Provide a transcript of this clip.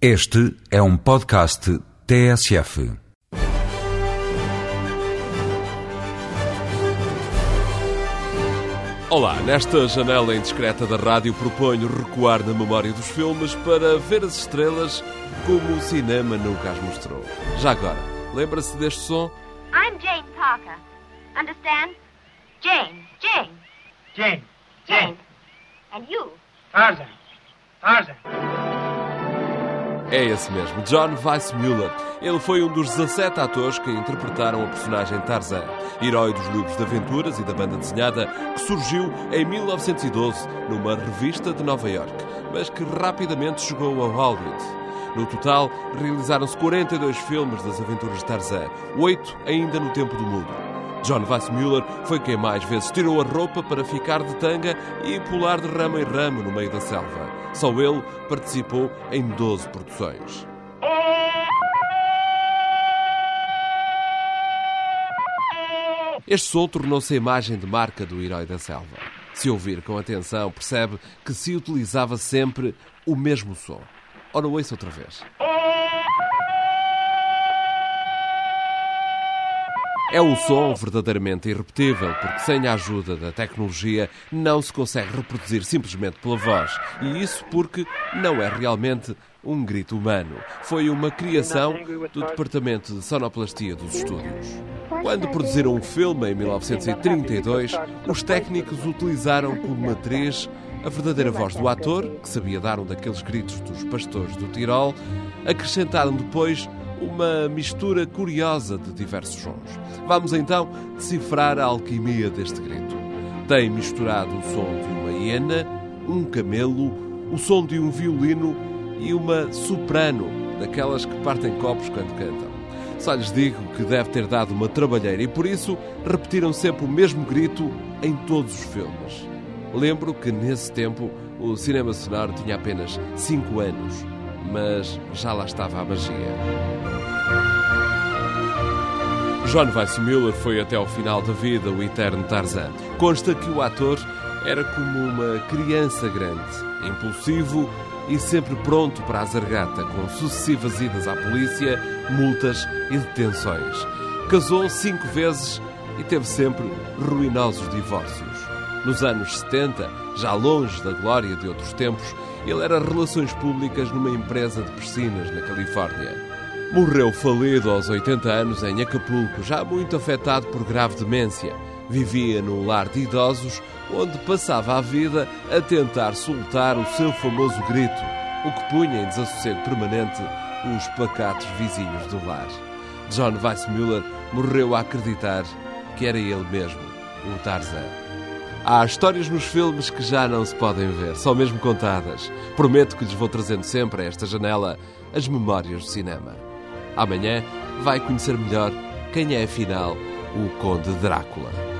Este é um podcast TSF. Olá, nesta janela indiscreta da rádio proponho recuar na memória dos filmes para ver as estrelas como o cinema nunca as mostrou. Já agora, lembra-se deste som? I'm Jane Parker. Understand? Jane. Jane. Jane. Jane. And you? Tarzan. Tarzan. É esse mesmo, John Weissmuller. Ele foi um dos 17 atores que interpretaram a personagem Tarzan, herói dos livros de aventuras e da banda desenhada, que surgiu em 1912 numa revista de Nova York, mas que rapidamente chegou a Hollywood. No total, realizaram-se 42 filmes das aventuras de Tarzan, oito ainda no tempo do mudo. John Weissmuller foi quem mais vezes tirou a roupa para ficar de tanga e pular de ramo em ramo no meio da selva. Só ele participou em 12 produções. Este som tornou-se a imagem de marca do herói da selva. Se ouvir com atenção, percebe que se utilizava sempre o mesmo som. Ora, ouça outra vez. É um som verdadeiramente irrepetível, porque sem a ajuda da tecnologia não se consegue reproduzir simplesmente pela voz. E isso porque não é realmente um grito humano. Foi uma criação do Departamento de Sonoplastia dos Estúdios. Quando produziram um filme em 1932, os técnicos utilizaram como matriz a verdadeira voz do ator, que sabia dar um daqueles gritos dos pastores do Tirol, acrescentaram depois uma mistura curiosa de diversos sons. Vamos então decifrar a alquimia deste grito. Tem misturado o som de uma hiena, um camelo, o som de um violino e uma soprano, daquelas que partem copos quando cantam. Só lhes digo que deve ter dado uma trabalheira e por isso repetiram sempre o mesmo grito em todos os filmes. Lembro que nesse tempo o cinema sonoro tinha apenas 5 anos, mas já lá estava a magia. John Weissmuller foi até ao final da vida o eterno Tarzan. Consta que o ator era como uma criança grande, impulsivo e sempre pronto para a zargata, com sucessivas idas à polícia, multas e detenções. Casou cinco vezes e teve sempre ruinosos divórcios. Nos anos 70, já longe da glória de outros tempos, ele era relações públicas numa empresa de piscinas na Califórnia. Morreu falido aos 80 anos em Acapulco, já muito afetado por grave demência. Vivia num lar de idosos onde passava a vida a tentar soltar o seu famoso grito, o que punha em desassossego permanente os pacatos vizinhos do lar. John Weissmuller morreu a acreditar que era ele mesmo, o Tarzan. Há histórias nos filmes que já não se podem ver, são mesmo contadas. Prometo que lhes vou trazendo sempre a esta janela as memórias do cinema. Amanhã vai conhecer melhor quem é afinal o Conde Drácula.